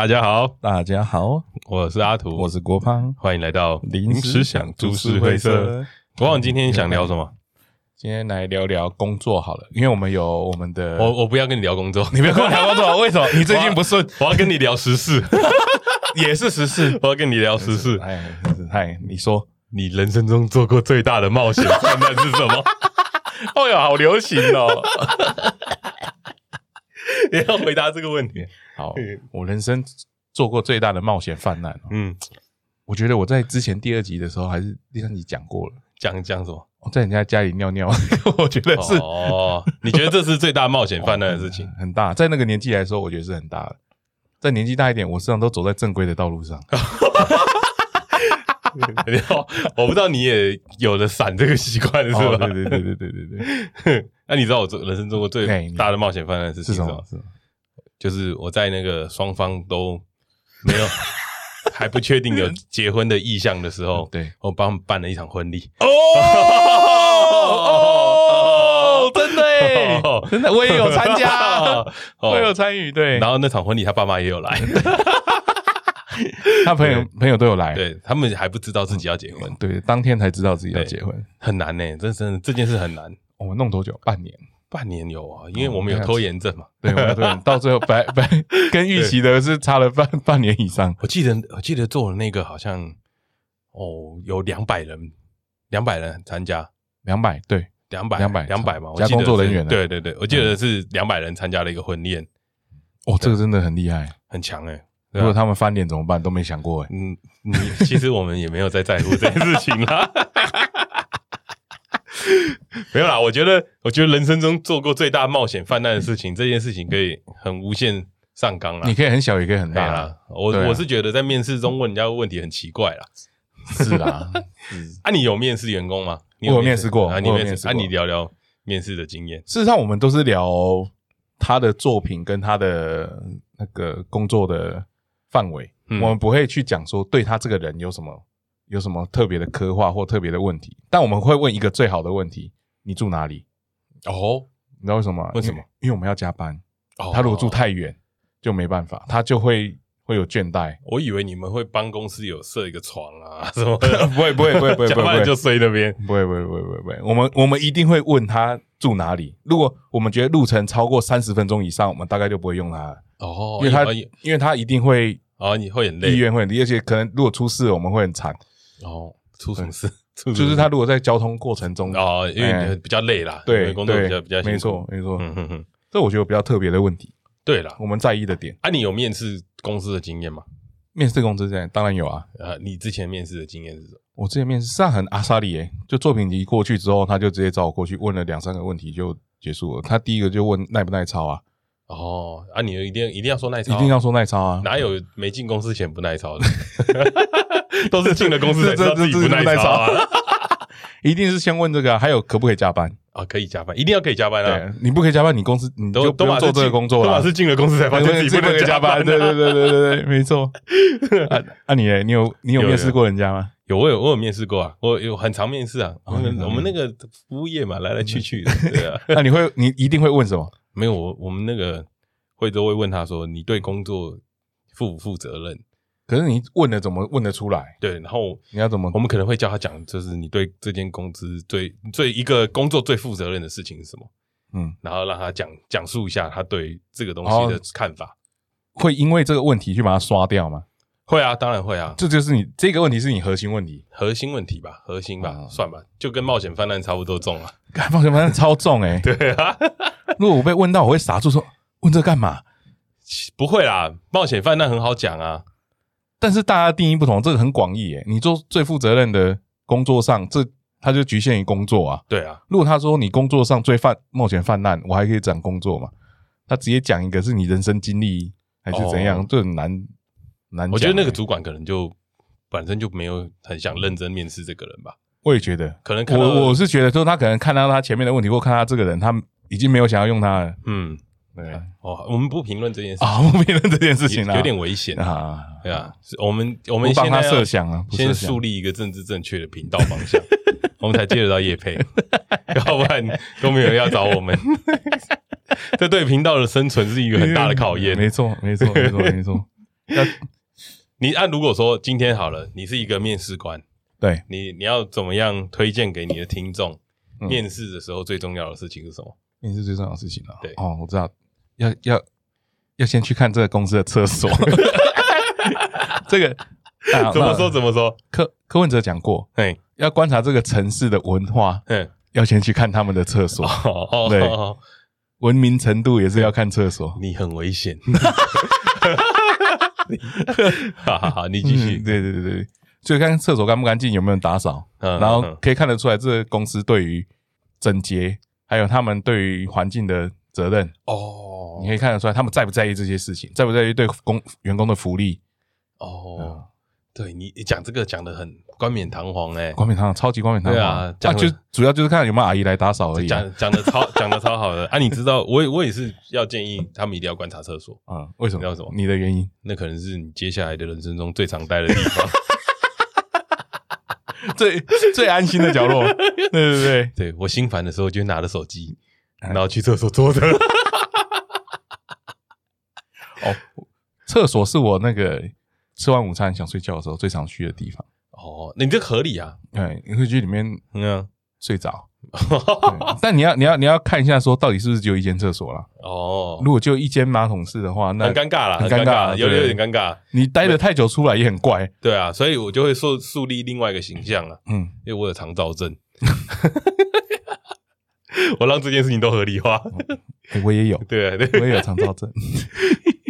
大家好，大家好，我是阿图，我是郭胖，欢迎来到临时想株式会社。国王今天想聊什么？今天来聊聊工作好了，因为我们有我们的，我我不要跟你聊工作，你不要跟我聊工作，为什么？你最近不顺？我要跟你聊时事，也是时事，我要跟你聊时事。哎，嗨，你说你人生中做过最大的冒险犯难是什么？哦哟，好流行哦！你要回答这个问题。好，我人生做过最大的冒险犯难。嗯，我觉得我在之前第二集的时候还是第三集讲过了。讲讲什么？我在人家家里尿尿，我觉得是哦。你觉得这是最大冒险犯难的事情？很大，在那个年纪来说，我觉得是很大的。在年纪大一点，我实际上都走在正规的道路上。我不知道你也有了闪这个习惯是吧？对对对对对对对。那你知道我做人生做过最大的冒险犯难是什么？就是我在那个双方都没有还不确定有结婚的意向的时候，对，我帮他们办了一场婚礼。哦哦，真的，真的，我也有参加，我也有参与。对，然后那场婚礼，他爸妈也有来，他朋友朋友都有来。对，他们还不知道自己要结婚，对，当天才知道自己要结婚，很难呢，真真的这件事很难。我们弄多久？半年。半年有啊，因为我们有拖延症嘛。对，我们对，到最后白 白跟预期的是差了半半年以上。我记得我记得做的那个好像哦，有两百人，两百人参加，两百对，两百两百两百嘛。加工作人员，对对对，我记得是两百人参加了一个婚宴。哦，这个真的很厉害，很强哎。如果他们翻脸怎么办？都没想过哎。嗯，你其实我们也没有在在乎这件事情啊。没有啦，我觉得，我觉得人生中做过最大冒险犯难的事情，这件事情可以很无限上纲啦。你可以很小，也可以很大啦。我我是觉得在面试中问人家问题很奇怪啦。是啦，啊，你有面试员工吗？我有面试过，啊，你面试，啊，你聊聊面试的经验。事实上，我们都是聊他的作品跟他的那个工作的范围，我们不会去讲说对他这个人有什么。有什么特别的刻画或特别的问题？但我们会问一个最好的问题：你住哪里？哦，你知道为什么？为什么？因为我们要加班。哦，他如果住太远，就没办法，他就会会有倦怠。我以为你们会帮公司有设一个床啊什么的。不会不会不会不会，加班 就睡那边。不会不会不会不会不会。我们我们一定会问他住哪里。如果我们觉得路程超过三十分钟以上，我们大概就不会用他。哦，因为他因为他一定会哦，你会很累，意愿会很累，而且可能如果出事，我们会很惨。哦，出什么事？就是他如果在交通过程中哦，因为比较累啦，对，工作比较比较辛苦，没错没错，嗯哼哼，这我觉得比较特别的问题。对了，我们在意的点。啊，你有面试公司的经验吗？面试公司这样当然有啊。呃，你之前面试的经验是什么？我之前面试上很阿莎里耶，就作品集过去之后，他就直接找我过去问了两三个问题就结束了。他第一个就问耐不耐操啊？哦，啊，你一定一定要说耐操，一定要说耐操啊？哪有没进公司前不耐操的？都是进了公司 才知道自己不耐操啊！一定是先问这个，还有可不可以加班啊？可以加班，一定要可以加班啊！你不可以加班，你公司你就不用做这个工作了。都是进了公司才发现自己不能加班。对对对对对对，没错。啊啊，你你有你有面试过人家吗？有，我有我有面试过啊，我有很常面试啊。我们我们那个服务业嘛，来来去去的，对啊。那你会你一定会问什么？没有，我我们那个会都会问他说，你对工作负不负责任？可是你问了怎么问得出来？对，然后你要怎么？我们可能会叫他讲，就是你对这间公司最最一个工作最负责任的事情是什么？嗯，然后让他讲讲述一下他对这个东西的看法。会因为这个问题去把它刷掉吗？会啊，当然会啊。这就是你这个问题是你核心问题，核心问题吧，核心吧，算吧，就跟冒险犯难差不多重啊。冒险泛滥超重哎。对啊，如果我被问到，我会傻住说，问这干嘛？不会啦，冒险犯难很好讲啊。但是大家定义不同，这个很广义诶。你做最负责任的工作上，这他就局限于工作啊。对啊，如果他说你工作上最犯冒险犯难，我还可以讲工作嘛？他直接讲一个是你人生经历还是怎样，就很难难。我觉得那个主管可能就本身就没有很想认真面试这个人吧。我也觉得，可能我我是觉得说他可能看到他前面的问题，或看他这个人，他已经没有想要用他了。嗯。对哦，我们不评论这件事啊，不评论这件事情有点危险啊。对啊，我们我们帮他设想啊，先树立一个政治正确的频道方向，我们才接得到叶佩，要不然都没有人要找我们。这对频道的生存是一个很大的考验。没错，没错，没错，没错。你按如果说今天好了，你是一个面试官，对你你要怎么样推荐给你的听众？面试的时候最重要的事情是什么？面试最重要的事情啊？对哦，我知道，要要要先去看这个公司的厕所。这个 怎么说怎么说？柯柯文哲讲过，哎，要观察这个城市的文化，嗯，要先去看他们的厕所。对，文明程度也是要看厕所。你很危险。好好好，你继续。对对对对，所以看厕所干不干净，有没有人打扫，然后可以看得出来这个公司对于整洁，还有他们对于环境的责任。哦，你可以看得出来他们在不在意这些事情，在不在意对工员工的福利。哦，对你你讲这个讲的很冠冕堂皇哎，冠冕堂皇，超级冠冕堂皇。对啊，讲就主要就是看有没有阿姨来打扫而已。讲讲的超讲的超好的啊！你知道，我我也是要建议他们一定要观察厕所啊。为什么？要什么？你的原因？那可能是你接下来的人生中最常待的地方，最最安心的角落。对 对对，对我心烦的时候就拿着手机，然后去厕所坐着。哦，厕所是我那个。吃完午餐想睡觉的时候最常去的地方哦，你这合理啊？对，你会去里面嗯睡着，但你要你要你要看一下说到底是不是只有一间厕所啦。哦。如果就一间马桶式的话，那很尴尬了，很尴尬，有有点尴尬。你待得太久出来也很怪。对啊，所以我就会树树立另外一个形象了。嗯，因为我有肠躁症，我让这件事情都合理化。我也有，对对，我也有肠躁症。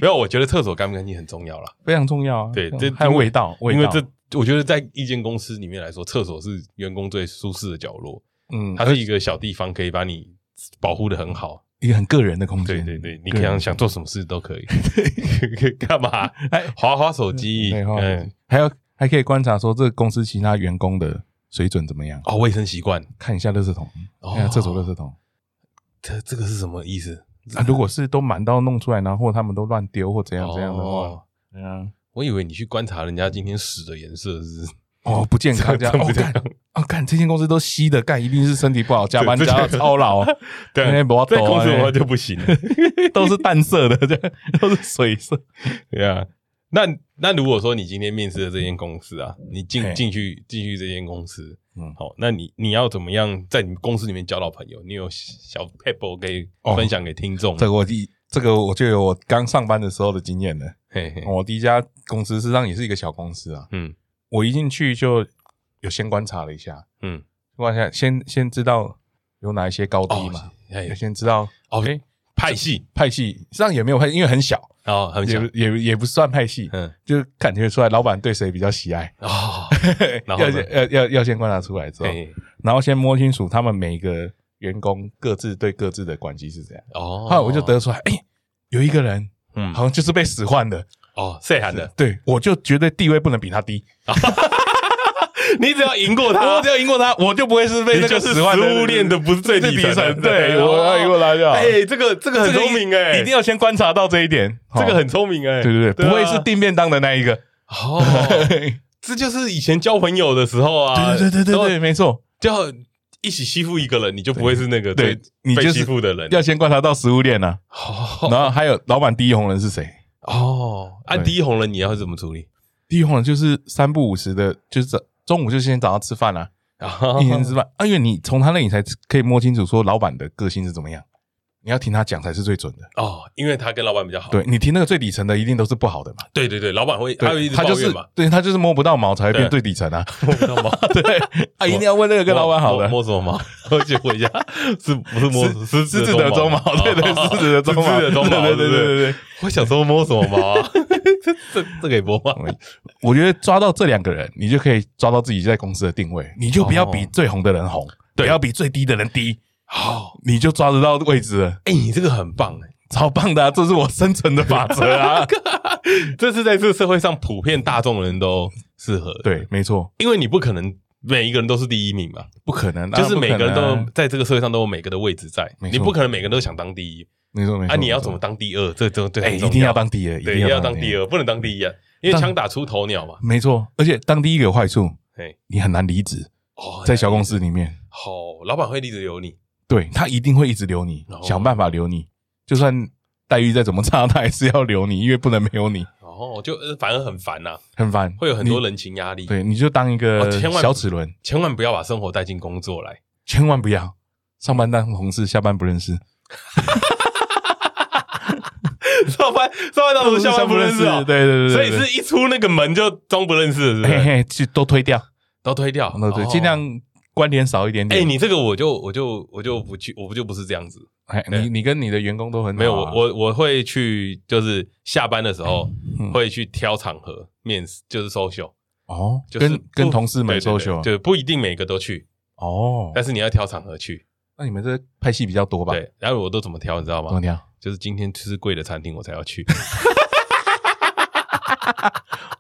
没有，我觉得厕所干不干净很重要啦，非常重要啊。对，这还有味道，味道。因为这，我觉得在一间公司里面来说，厕所是员工最舒适的角落。嗯，它是一个小地方，可以把你保护的很好，一个很个人的空间。对对对，你可以想做什么事都可以。干嘛？滑滑手机。嗯，还有还可以观察说这个公司其他员工的水准怎么样？哦，卫生习惯，看一下垃圾桶，看一下厕所垃圾桶。这这个是什么意思？啊，如果是都满到弄出来，然后他们都乱丢或怎样怎样的话，对啊，我以为你去观察人家今天屎的颜色是哦不健康这样，哦干哦干，这间公司都稀的干，一定是身体不好，加班加到超劳，对，在公司的话就不行，都是淡色的，这样都是水色，对啊。那那如果说你今天面试的这间公司啊，你进进去进去这间公司。嗯，好，那你你要怎么样在你公司里面交到朋友？你有小撇步可以分享给听众？这个我第这个我就有我刚上班的时候的经验了。嘿嘿，我第一家公司实际上也是一个小公司啊。嗯，我一进去就有先观察了一下。嗯，观察先先知道有哪一些高低嘛。哎，先知道。OK，派系派系实际上也没有派，因为很小。哦，很也，也也不算派系，嗯，就感觉出来老板对谁比较喜爱哦。要要要要先观察出来之后，然后先摸清楚他们每一个员工各自对各自的关系是怎样。哦，后来我就得出来，哎，有一个人，嗯，好像就是被使唤的。哦，谁喊的？对，我就绝对地位不能比他低。你只要赢过他，我只要赢过他，我就不会是被那个使唤的。食物链的不是最底层，对，我要赢过他就好。哎，这个这个很聪明哎，一定要先观察到这一点，这个很聪明哎，对对对，不会是订便当的那一个。哦，这就是以前交朋友的时候啊，对对对对对，没错，就一起欺负一个人，你就不会是那个对你被欺负的人。要先观察到食物链呢，然后还有老板第一红人是谁？哦，按第一红人你要怎么处理？第一红人就是三不五十的，就是。中午就先找他吃饭啦，一天吃饭。啊，因为你从他那里才可以摸清楚说老板的个性是怎么样，你要听他讲才是最准的哦，因为他跟老板比较好。对，你听那个最底层的一定都是不好的嘛。对对对，老板会，他会一直抱怨嘛。对，他就是摸不到毛才会变最底层啊，摸不到毛。对，啊，一定要问那个跟老板好的。摸什么毛？我去问一下，是不是摸 狮子的鬃毛？对对，狮子的鬃毛。对对对对对，我想说摸什么毛啊？这这这可以播放。我觉得抓到这两个人，你就可以抓到自己在公司的定位。你就不要比最红的人红，不要比最低的人低。好，你就抓得到位置了。哎，你这个很棒哎，超棒的啊！这是我生存的法则啊！这是在这个社会上普遍大众人都适合。对，没错，因为你不可能每一个人都是第一名嘛，不可能。就是每个人都在这个社会上都有每个的位置在，你不可能每个人都想当第一。没错没错，啊，你要怎么当第二？这这这哎，一定要当第二，对，一定要当第二，不能当第一啊，因为枪打出头鸟嘛。没错，而且当第一个有坏处，哎，你很难离职哦，在小公司里面，好，老板会一直留你，对，他一定会一直留你，想办法留你，就算待遇再怎么差，他还是要留你，因为不能没有你。哦，就反而很烦呐，很烦，会有很多人情压力。对，你就当一个小齿轮，千万不要把生活带进工作来，千万不要上班当同事，下班不认识。上班上班当同事，下班不认识哦？对对对，所以是一出那个门就装不认识，是不是？就都推掉，都推掉，那对，尽量关联少一点点。哎，你这个我就我就我就不去，我不就不是这样子。哎，你你跟你的员工都很好。没有，我我我会去，就是下班的时候会去挑场合面试，就是 social 哦，跟跟同事们 social，就不一定每个都去哦，但是你要挑场合去。那你们这拍戏比较多吧？对，然后我都怎么挑，你知道吗？怎么挑？就是今天吃贵的餐厅我才要去。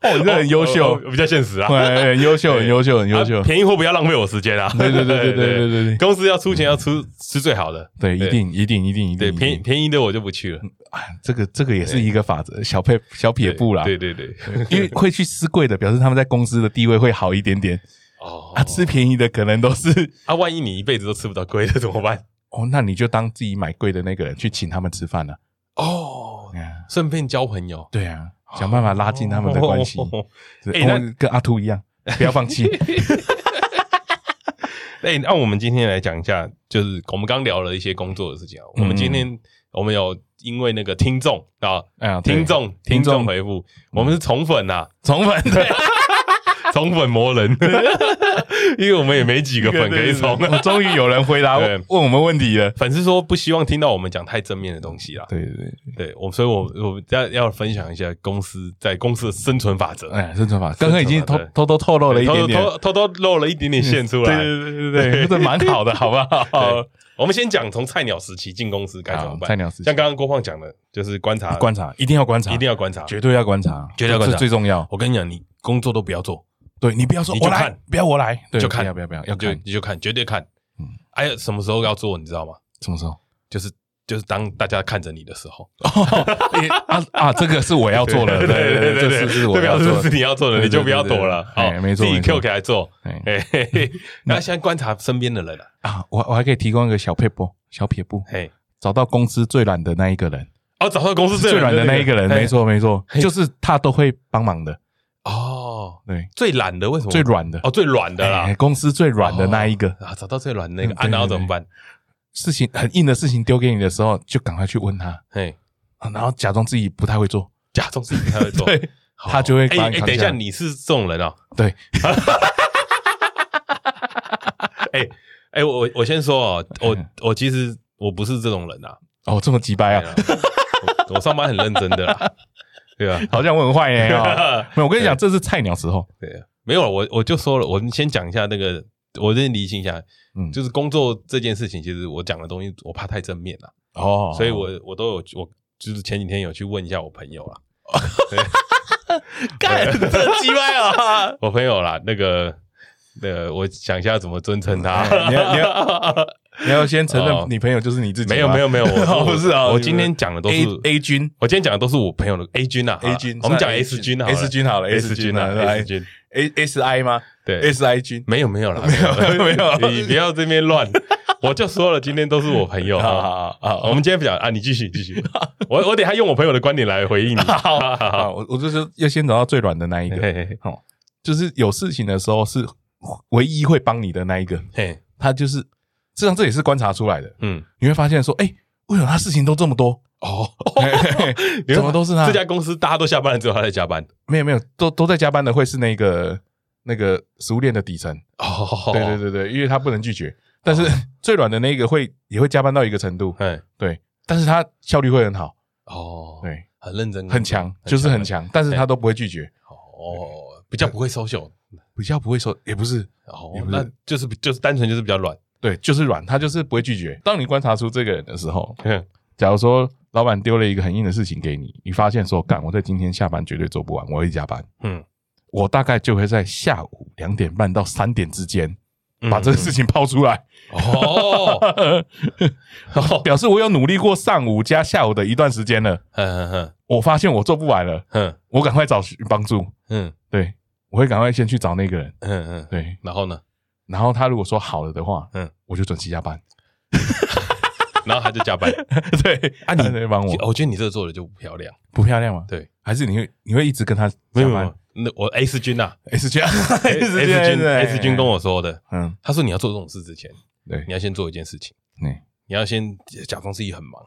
哦，你这很优秀，比较现实啊，很优秀，很优秀，很优秀。便宜货不要浪费我时间啊！对对对对对对对，公司要出钱要出吃最好的，对，一定一定一定一定。对，便宜便宜的我就不去了。哎，这个这个也是一个法则，小撇小撇步啦。对对对，因为会去吃贵的，表示他们在公司的地位会好一点点。哦，啊，吃便宜的可能都是啊，万一你一辈子都吃不到贵的怎么办？哦，那你就当自己买贵的那个人去请他们吃饭了。哦，顺便交朋友。对啊，想办法拉近他们的关系。哎，跟阿秃一样，不要放弃。哎，那我们今天来讲一下，就是我们刚聊了一些工作的事情啊。我们今天我们有因为那个听众啊，听众听众回复，我们是宠粉呐，宠粉。宠粉魔人，因为我们也没几个粉可以宠。终于有人回答 问我们问题了。粉丝说不希望听到我们讲太正面的东西啦。对对对，对我，所以我我要要分享一下公司在公司的生存法则。哎，生存法则，刚刚已经偷偷偷透露了一点点，偷偷露了一点点线出来。对对对对对，这蛮好的，好不好？我们先讲从菜鸟时期进公司该怎么办。菜鸟时期，像刚刚郭胖讲的，就是观察，观察，一定要观察，一定要观察，绝对要观察，绝对要观察，最重要。我跟你讲，你工作都不要做。对，你不要说，我来，不要我来，就看，不要不要不，要要看你就看，绝对看。嗯，哎呀，什么时候要做，你知道吗？什么时候？就是就是当大家看着你的时候。啊啊，这个是我要做的，对对对对，这是我要做，是你要做的，你就不要躲了。好，没错，自己 Q 起来做。哎，那现在观察身边的人了啊，我我还可以提供一个小撇步，小撇步，嘿，找到公司最懒的那一个人。哦，找到公司最懒的那一个人，没错没错，就是他都会帮忙的。哦，对，最懒的为什么？最软的。哦，最软的啦，公司最软的那一个。啊，找到最软的那个，啊，然后怎么办？事情很硬的事情丢给你的时候，就赶快去问他，嘿，然后假装自己不太会做，假装自己不太会做，对，他就会哎哎，等一下，你是这种人哦？对，哎哎，我我先说哦，我我其实我不是这种人啊，哦，这么机掰啊，我上班很认真的啦。对啊，好像我很坏耶。没有，我跟你讲，这是菜鸟时候。对啊，没有了，我我就说了，我们先讲一下那个，我先理清一下。嗯，就是工作这件事情，其实我讲的东西，我怕太正面了。哦，所以我我都有，我就是前几天有去问一下我朋友了。干，这鸡歪啊！我朋友啦，那个，那个，我想一下怎么尊称他。你要你要。你要先承认，你朋友就是你自己。没有没有没有，我不是啊。我今天讲的都是 A 君，我今天讲的都是我朋友的 A 君啊，A 君。我们讲 S 君好了，S 君好了，S 军啊，S 君，A S I 吗？对，S I 君。没有没有了，没有没有，你不要这边乱。我就说了，今天都是我朋友。好好好，我们今天不讲啊，你继续继续。我我等下用我朋友的观点来回应你。好好，我我就是要先找到最软的那一个。好，就是有事情的时候是唯一会帮你的那一个。嘿，他就是。实际上这也是观察出来的，嗯，你会发现说，哎，为什么他事情都这么多？哦，什么都是他。这家公司大家都下班了，只有他在加班。没有没有，都都在加班的会是那个那个食物链的底层。哦，对对对对，因为他不能拒绝。但是 最软的那个会也会加班到一个程度，哎，对，但是他效率会很好。哦，对，很认真，很强，就是很强，但是他都不会拒绝。哦，比较不会 social，比较不会收，也不是，哦，那就是就是单纯就是比较软。对，就是软，他就是不会拒绝。当你观察出这个人的时候，假如说老板丢了一个很硬的事情给你，你发现说，干，我在今天下班绝对做不完，我会加班。嗯，我大概就会在下午两点半到三点之间把这个事情抛出来。哦，表示我有努力过上午加下午的一段时间了。嗯嗯，我发现我做不完了。嗯，我赶快找帮助。嗯，对，我会赶快先去找那个人。嗯嗯，对，然后呢？然后他如果说好了的话，嗯，我就准时加班。然后他就加班。对，啊，你帮我，我觉得你这个做的就不漂亮，不漂亮吗？对，还是你会你会一直跟他加班？那我 S 君呐，S 君，S 君，S 君跟我说的，嗯，他说你要做这种事之前，对，你要先做一件事情，对，你要先假装自己很忙，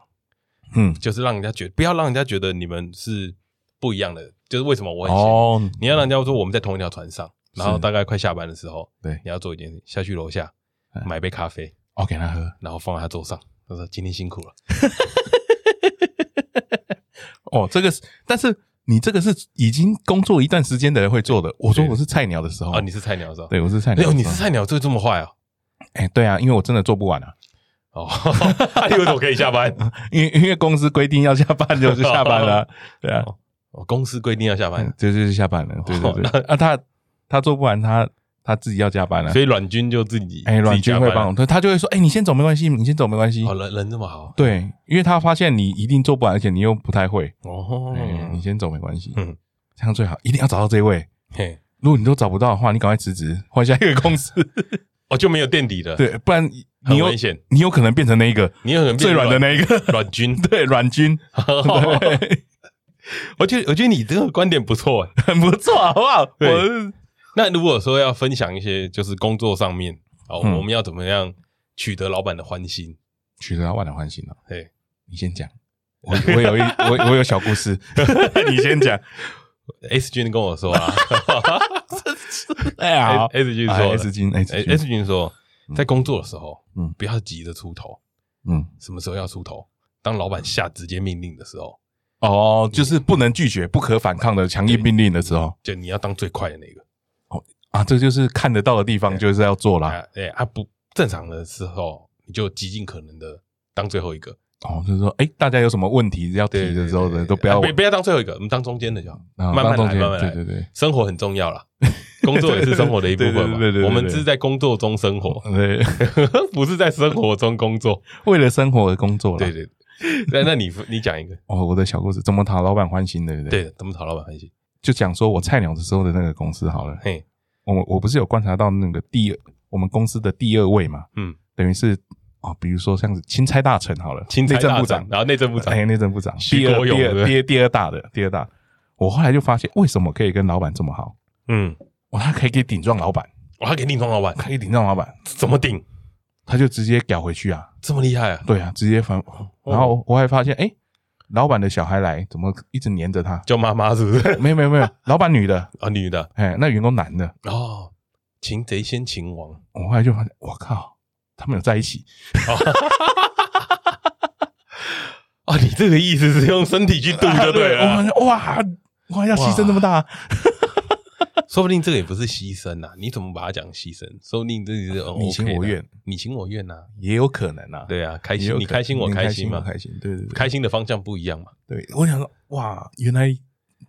嗯，就是让人家觉得不要让人家觉得你们是不一样的，就是为什么我很闲，你要让人家说我们在同一条船上，然后大概快下班的时候，对，你要做一件事，下去楼下买杯咖啡，哦给他喝，然后放在他桌上，他说今天辛苦了，哦，这个是，但是。你这个是已经工作一段时间的人会做的。我说我是菜鸟的时候啊，你是菜鸟的时候，对，我是菜鸟。没有，你是菜鸟，做这么坏啊？哎，对啊，因为我真的做不完啊。哦，你为什么可以下班？因为因为公司规定要下班就是下班了。对啊，公司规定要下班，就就是下班了。对对对。啊，他他做不完，他。他自己要加班了，所以阮军就自己哎，阮军会帮我，他他就会说，哎，你先走没关系，你先走没关系。哦，人人这么好，对，因为他发现你一定做不完，而且你又不太会。哦，你先走没关系，嗯，这样最好，一定要找到这位。嘿，如果你都找不到的话，你赶快辞职，换下一个公司，哦，就没有垫底的。对，不然你有你有可能变成那一个，你有可能最软的那一个。阮军，对，阮军。我觉得我觉得你这个观点不错，很不错，好不好？我。那如果说要分享一些，就是工作上面哦，我们要怎么样取得老板的欢心？取得老板的欢心呢？嘿，你先讲，我我有一我我有小故事，你先讲。S 君跟我说啊，哎呀，S 君说，S 君，S 君。说，在工作的时候，嗯，不要急着出头，嗯，什么时候要出头？当老板下直接命令的时候，哦，就是不能拒绝、不可反抗的强硬命令的时候，就你要当最快的那个。啊，这就是看得到的地方，就是要做啦。哎，啊，不正常的时候，你就极尽可能的当最后一个。哦，就是说，哎，大家有什么问题要提的时候呢，都不要，不要当最后一个，我们当中间的就好，慢慢来，慢慢来。对对对，生活很重要啦，工作也是生活的一部分嘛。对对对，我们只是在工作中生活，对，不是在生活中工作，为了生活而工作。对对，那那你你讲一个哦，我的小故事，怎么讨老板欢心的？对，怎么讨老板欢心？就讲说我菜鸟的时候的那个公司好了，嘿。我我不是有观察到那个第二，我们公司的第二位嘛，嗯，等于是啊，比如说像是钦差大臣好了，钦差部长，然后内政部长，哎，内政部长，第二第二第二第二大的第二大，我后来就发现为什么可以跟老板这么好，嗯，哇，他可以给顶撞老板，哇，他可以顶撞老板，可以顶撞老板，怎么顶？他就直接屌回去啊，这么厉害啊？对啊，直接反，然后我还发现，哎。老板的小孩来，怎么一直黏着他？叫妈妈是不是？没有没有没有，老板女的 啊，女的，哎，那员工男的哦，擒贼先擒王。我后来就发现，我靠，他们有在一起。啊，你这个意思是用身体去赌就对了。哇哇，要牺牲这么大。说不定这个也不是牺牲呐，你怎么把它讲牺牲？说不定这是你情我愿，你情我愿呐，也有可能呐。对啊，开心你开心我开心嘛，开心对对对，开心的方向不一样嘛。对，我想说哇，原来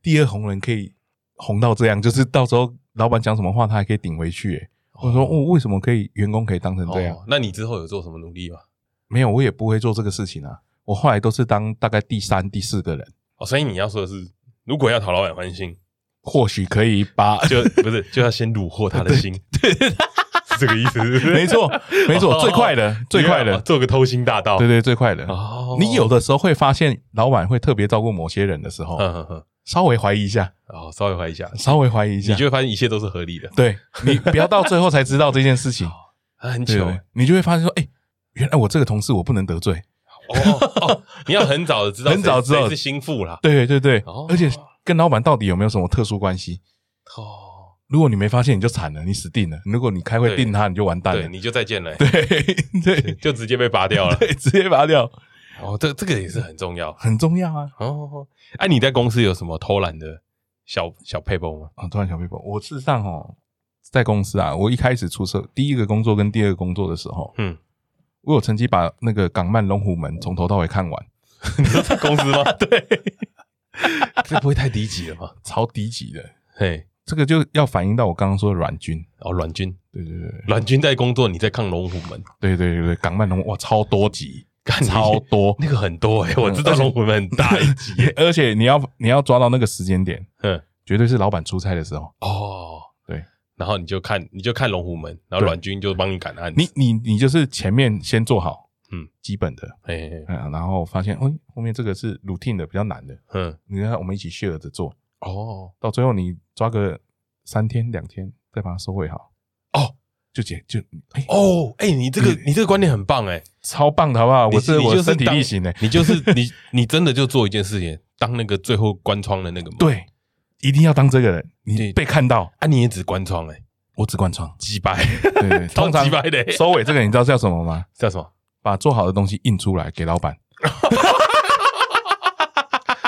第二红人可以红到这样，就是到时候老板讲什么话，他还可以顶回去。我说哦，为什么可以员工可以当成这样？那你之后有做什么努力吗？没有，我也不会做这个事情啊。我后来都是当大概第三、第四个人。哦，所以你要说的是，如果要讨老板欢心。或许可以把就不是 就要先虏获他的心，对，是这个意思，没错，没错，最快的，最快的，做个偷心大盗，对对，最快的。哦，你有的时候会发现老板会特别照顾某些人的时候，稍微怀疑一下，哦，稍微怀疑一下，稍微怀疑一下，你就会发现一切都是合理的。对，你不要到最后才知道这件事情，很久，你就会发现说，哎，原来我这个同事我不能得罪。哦哦，你要很早的知道，很早知道是心腹啦。对对对，而且。跟老板到底有没有什么特殊关系？哦，如果你没发现，你就惨了，你死定了。如果你开会定他，你就完蛋了，你就再见了。对 对，就直接被拔掉了，对，直接拔掉。哦，这这个也是很重要，很重要啊。哦，哎，你在公司有什么偷懒的小小 paper 吗？啊，偷懒小 paper，。我事实上哦，在公司啊，我一开始出社第一个工作跟第二个工作的时候，嗯，我有曾经把那个港漫《龙虎门》从头到尾看完。你说在公司吗？对。这不会太低级了吧？超低级的，嘿，这个就要反映到我刚刚说的阮军哦，阮军，对对对，阮军在工作，你在看龙虎门，对对对对，港漫龙哇，超多集，超多，那个很多诶，我知道龙虎门很大一集，而且你要你要抓到那个时间点，嗯，绝对是老板出差的时候。哦，对，然后你就看你就看龙虎门，然后阮军就帮你赶案，你你你就是前面先做好，嗯，基本的，哎，然后发现，哦，后面这个是 routine 的，比较难的，嗯，你看我们一起 share 着做，哦，到最后你抓个三天两天再把它收尾好，哦，就结就，哦，哎，你这个你这个观念很棒，哎，超棒的好不好？我是我身体力行的，你就是你你真的就做一件事情，当那个最后关窗的那个，对，一定要当这个人，你被看到。啊，你也只关窗，哎，我只关窗，几百，对对，通常收尾这个你知道叫什么吗？叫什么？把做好的东西印出来给老板。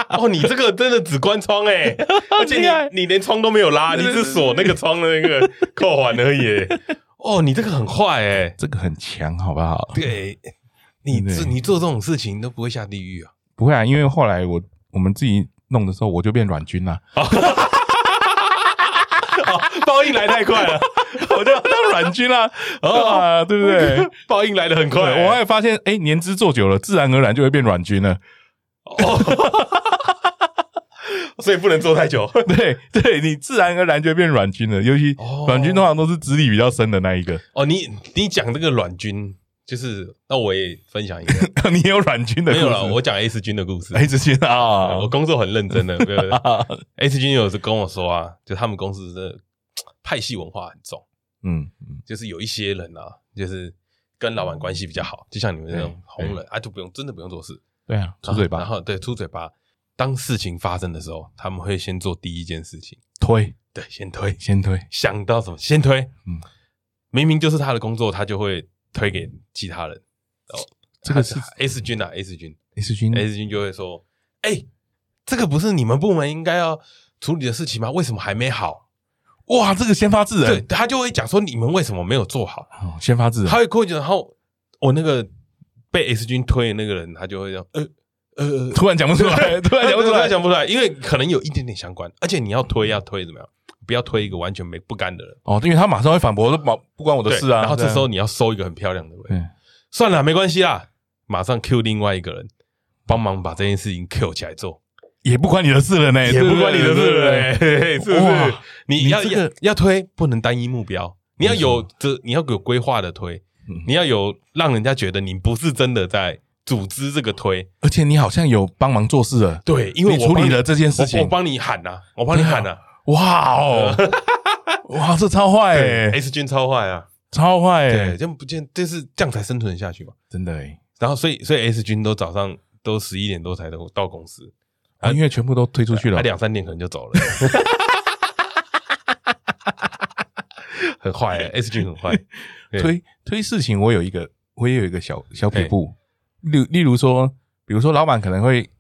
哦，你这个真的只关窗哎，而且你你连窗都没有拉，你只锁那个窗的那个扣环而已。哦，你这个很坏哎，这个很强，好不好？对，你这你做这种事情都不会下地狱啊？不会啊，因为后来我我们自己弄的时候，我就变软军了。报应来太快了，我就要当软军啦啊，对不对？报应来的很快，我还发现，哎，年资做久了，自然而然就会变软军了。哦，所以不能做太久。对，对你自然而然就会变软军了，尤其软军通常都是资历比较深的那一个。哦，你你讲这个软军，就是那我也分享一个，你有软军的故没有了？我讲 S 军的故事。S 军啊，我工作很认真的，对不对？S 军有时跟我说啊，就他们公司的。派系文化很重，嗯，就是有一些人啊，就是跟老板关系比较好，就像你们这种红人啊，就不用真的不用做事，对啊，出嘴巴，然后对出嘴巴。当事情发生的时候，他们会先做第一件事情，推，对，先推，先推，想到什么先推，嗯，明明就是他的工作，他就会推给其他人。哦，这个是 S 君啊，S 君，S 君，S 君就会说，哎，这个不是你们部门应该要处理的事情吗？为什么还没好？哇，这个先发制人，对，他就会讲说，你们为什么没有做好？哦，先发制人，他会过去，然后我那个被 S 君推的那个人，他就会这样，呃呃，突然讲不出来，突然讲不出来，讲不出来，因为可能有一点点相关，而且你要推要推怎么样？不要推一个完全没不干的人哦，因为他马上会反驳，说不不关我的事啊。然后这时候你要收一个很漂亮的位，算了，没关系啦，马上 Q 另外一个人帮忙把这件事情 Q 起来做。也不关你的事了呢，也不关你的事了，是不是？你要要要推，不能单一目标，你要有这，你要有规划的推，你要有让人家觉得你不是真的在组织这个推，而且你好像有帮忙做事了，对，因为我处理了这件事情，我帮你喊呐，我帮你喊呐，哇哦，哇，这超坏哎，S 君超坏啊，超坏哎，对，这不见这是这样才生存下去嘛，真的哎，然后所以所以 S 君都早上都十一点多才都到公司。啊，因为全部都推出去了，他两三点可能就走了，很坏、欸、，S 君很坏。推推事情，我有一个，我也有一个小小撇步。例例如说，比如说老板可能会，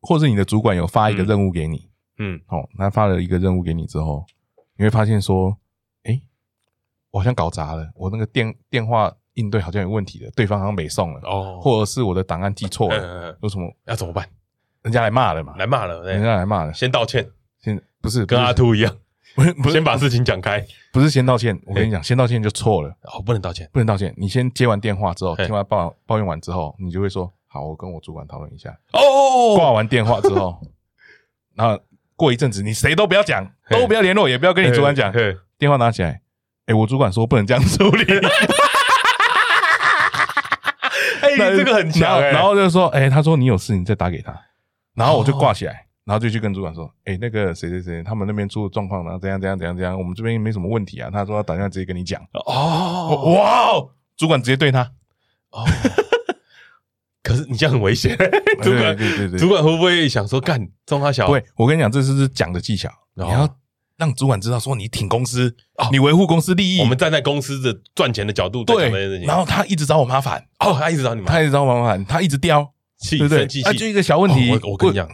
或者你的主管有发一个任务给你，嗯，好、哦，那发了一个任务给你之后，你会发现说，哎、欸，我好像搞砸了，我那个电电话应对好像有问题了，对方好像没送了，哦，或者是我的档案记错了，有什么？要怎么办？人家来骂了嘛？来骂了，人家来骂了，先道歉，先不是跟阿秃一样，不是不是。先把事情讲开，不是先道歉。我跟你讲，先道歉就错了，哦，不能道歉，不能道歉。你先接完电话之后，听完抱抱怨完之后，你就会说，好，我跟我主管讨论一下。哦，挂完电话之后，然后过一阵子，你谁都不要讲，都不要联络，也不要跟你主管讲。电话拿起来，哎，我主管说不能这样处理。哎，这个很强。然后就说，哎，他说你有事，你再打给他。然后我就挂起来，然后就去跟主管说：“哎，那个谁谁谁，他们那边出了状况，然后怎样怎样怎样怎样，我们这边没什么问题啊。”他说：“他打电话直接跟你讲。”哦，哇哦！主管直接对他。哦，可是你这样很危险。主管对对对，主管会不会想说干中他小？不会，我跟你讲，这是是讲的技巧。你要让主管知道说你挺公司，你维护公司利益。我们站在公司的赚钱的角度对。然后他一直找我麻烦。哦，他一直找你麻烦，他一直找我麻烦，他一直刁。气对不对？啊，就一个小问题。我跟你讲，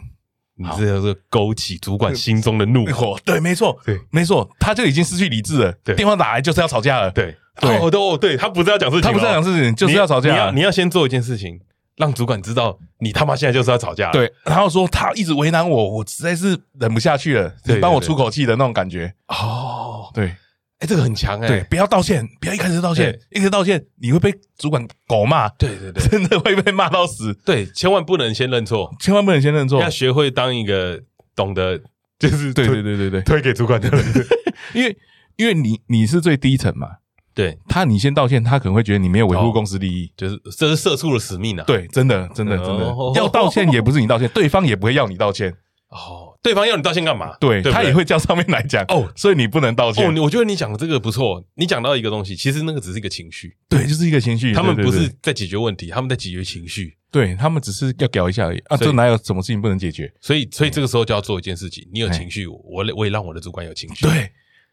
你这是勾起主管心中的怒火。对，没错，对，没错，他就已经失去理智了。对，电话打来就是要吵架了。对，哦，都对，他不是要讲事情，他不是要讲事情，就是要吵架。你要你要先做一件事情，让主管知道你他妈现在就是要吵架。对，然后说他一直为难我，我实在是忍不下去了，你帮我出口气的那种感觉。哦，对。哎，这个很强哎！对，不要道歉，不要一开始道歉，一开始道歉你会被主管狗骂。对对对，真的会被骂到死。对，千万不能先认错，千万不能先认错，要学会当一个懂得就是对对对对对推给主管的人，因为因为你你是最低层嘛，对他，你先道歉，他可能会觉得你没有维护公司利益，哦、就是这是社畜的使命啊。对，真的，真的，真的，要道歉也不是你道歉，对方也不会要你道歉。哦，对方要你道歉干嘛？对，他也会叫上面来讲哦，所以你不能道歉。哦，我觉得你讲的这个不错，你讲到一个东西，其实那个只是一个情绪，对，就是一个情绪。他们不是在解决问题，他们在解决情绪。对，他们只是要搞一下而已啊，这哪有什么事情不能解决？所以，所以这个时候就要做一件事情，你有情绪，我我也让我的主管有情绪。对。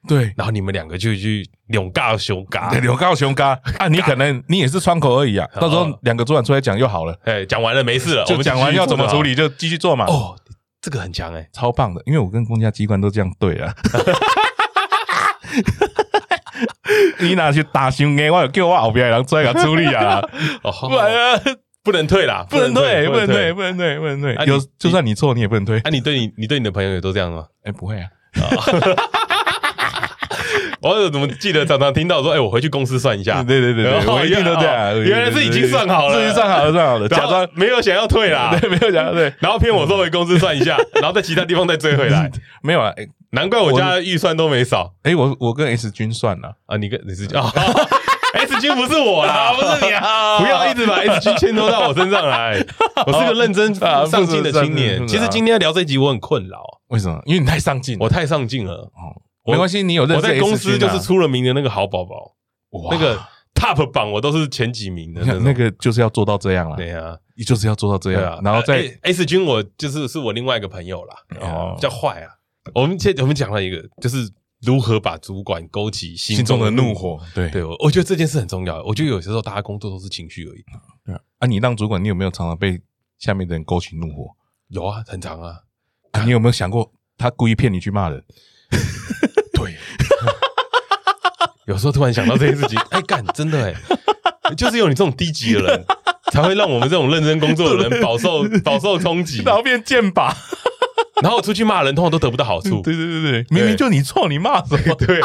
对，然后你们两个就去扭尬熊尬，扭尬熊尬啊！你可能 你也是窗口而已啊，到时候两个主管出来讲就好了。哎，讲完了没事了，就讲完要怎么处理就继续做嘛。哦，这个很强哎，超棒的，因为我跟公家机关都这样对啊。你拿去打熊哎，我有叫我后边人出来给处理啊。哦，不然不能退啦，不能退，不能退，不能退，不能退。有就算你错，你也不能退。啊，你对你你对你的朋友也都这样吗？哎，不会啊。我怎么记得常常听到说，哎，我回去公司算一下。对对对对，我一定都这样。原来是已经算好了，自己算好了，算好了，假装没有想要退啦。对，没有想要退，然后骗我说回公司算一下，然后在其他地方再追回来。没有啊，难怪我家预算都没少。哎，我我跟 S 君算了啊，你跟你是啊，S 君不是我啦，不是你啊，不要一直把 S 君牵拖到我身上来。我是个认真上进的青年。其实今天聊这一集我很困扰，为什么？因为你太上进，我太上进了。哦。没关系，你有认识、啊、我在公司就是出了名的那个好宝宝，哇那个 top 榜我都是前几名的。那个就是要做到这样了，对啊，你就是要做到这样。啊、然后在 S 君，我就是是我另外一个朋友啦，哦，比较坏啊。我们现我们讲了一个，就是如何把主管勾起心中的怒火。对对，我觉得这件事很重要。我觉得有些时候大家工作都是情绪而已。对啊，啊，你当主管，你有没有常常被下面的人勾起怒火？有啊，很常啊。啊，你有没有想过他故意骗你去骂人？有时候突然想到这件事情，哎，干，真的哎，就是有你这种低级的人，才会让我们这种认真工作的人饱受 饱受冲击，然后变剑拔，然后出去骂人，通常都得不到好处。对对对对，明明就你错，你骂什么？对，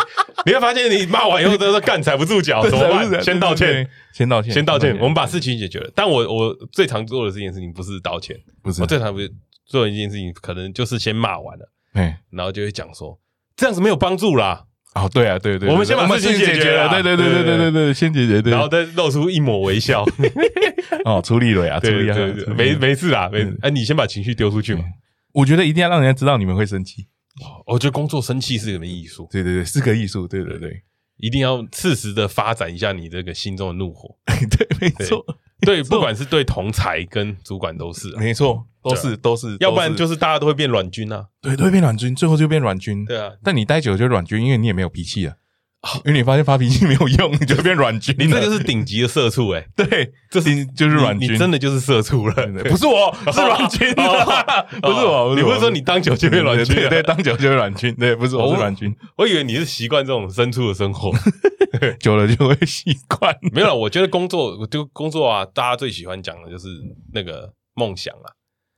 你会发现你骂完以后都是干踩不住脚，怎么办？先道歉，先道歉，先道歉。我们把事情解决了。但我我最常做的这件事情不是道歉，不是，我最常做的一件事情，可能就是先骂完了，然后就会讲说，这样子没有帮助啦。哦，对啊，对对，我们先把事情解决了，对对对对对对对，先解决，然后再露出一抹微笑。哦，处理了呀，处理了，没没事啦，没。哎，你先把情绪丢出去嘛。我觉得一定要让人家知道你们会生气。我觉得工作生气是一门艺术，对对对，是个艺术，对对对，一定要适时的发展一下你这个心中的怒火。对，没错，对，不管是对同才跟主管都是，没错。都是都是，要不然就是大家都会变软军啊，对，都会变软军，最后就变软军。对啊，但你待久了就软军，因为你也没有脾气了，因为你发现发脾气没有用，你就变软军。你这就是顶级的社畜哎，对，这是就是软军，你真的就是社畜了，不是我，是软军，不是我，你不是说你当久就变软军？对，当久就变软军，对，不是我是软军，我以为你是习惯这种牲畜的生活，久了就会习惯。没有，我觉得工作，我就工作啊，大家最喜欢讲的就是那个梦想啊。